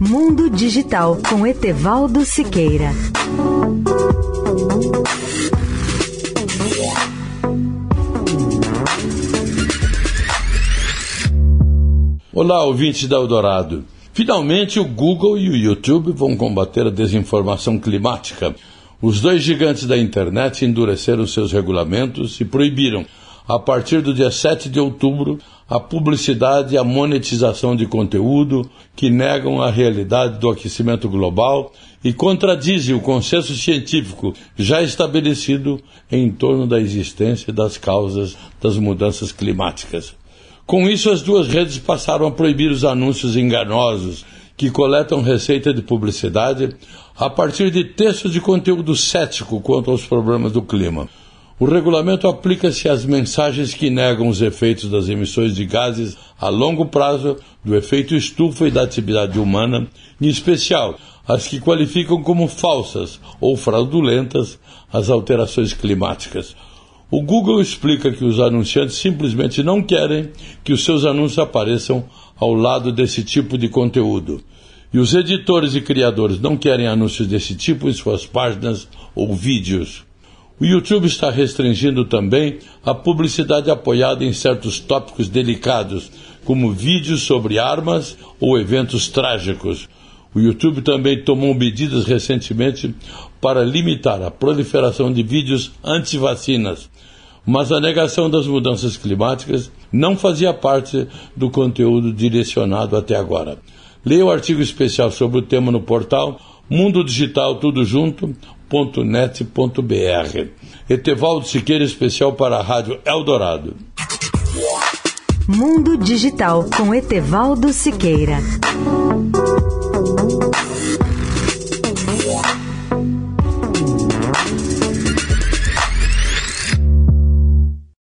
Mundo Digital com Etevaldo Siqueira. Olá, ouvintes da Eldorado. Finalmente, o Google e o YouTube vão combater a desinformação climática. Os dois gigantes da internet endureceram seus regulamentos e proibiram, a partir do dia 7 de outubro, a publicidade e a monetização de conteúdo que negam a realidade do aquecimento global e contradizem o consenso científico já estabelecido em torno da existência das causas das mudanças climáticas. Com isso, as duas redes passaram a proibir os anúncios enganosos que coletam receita de publicidade a partir de textos de conteúdo cético quanto aos problemas do clima. O regulamento aplica-se às mensagens que negam os efeitos das emissões de gases a longo prazo, do efeito estufa e da atividade humana, em especial as que qualificam como falsas ou fraudulentas as alterações climáticas. O Google explica que os anunciantes simplesmente não querem que os seus anúncios apareçam ao lado desse tipo de conteúdo. E os editores e criadores não querem anúncios desse tipo em suas páginas ou vídeos. O YouTube está restringindo também a publicidade apoiada em certos tópicos delicados, como vídeos sobre armas ou eventos trágicos. O YouTube também tomou medidas recentemente para limitar a proliferação de vídeos anti-vacinas, mas a negação das mudanças climáticas não fazia parte do conteúdo direcionado até agora. Leia o artigo especial sobre o tema no portal Mundo Digital Tudo Junto. Etevaldo Siqueira, especial para a Rádio Eldorado. Mundo Digital com Etevaldo Siqueira.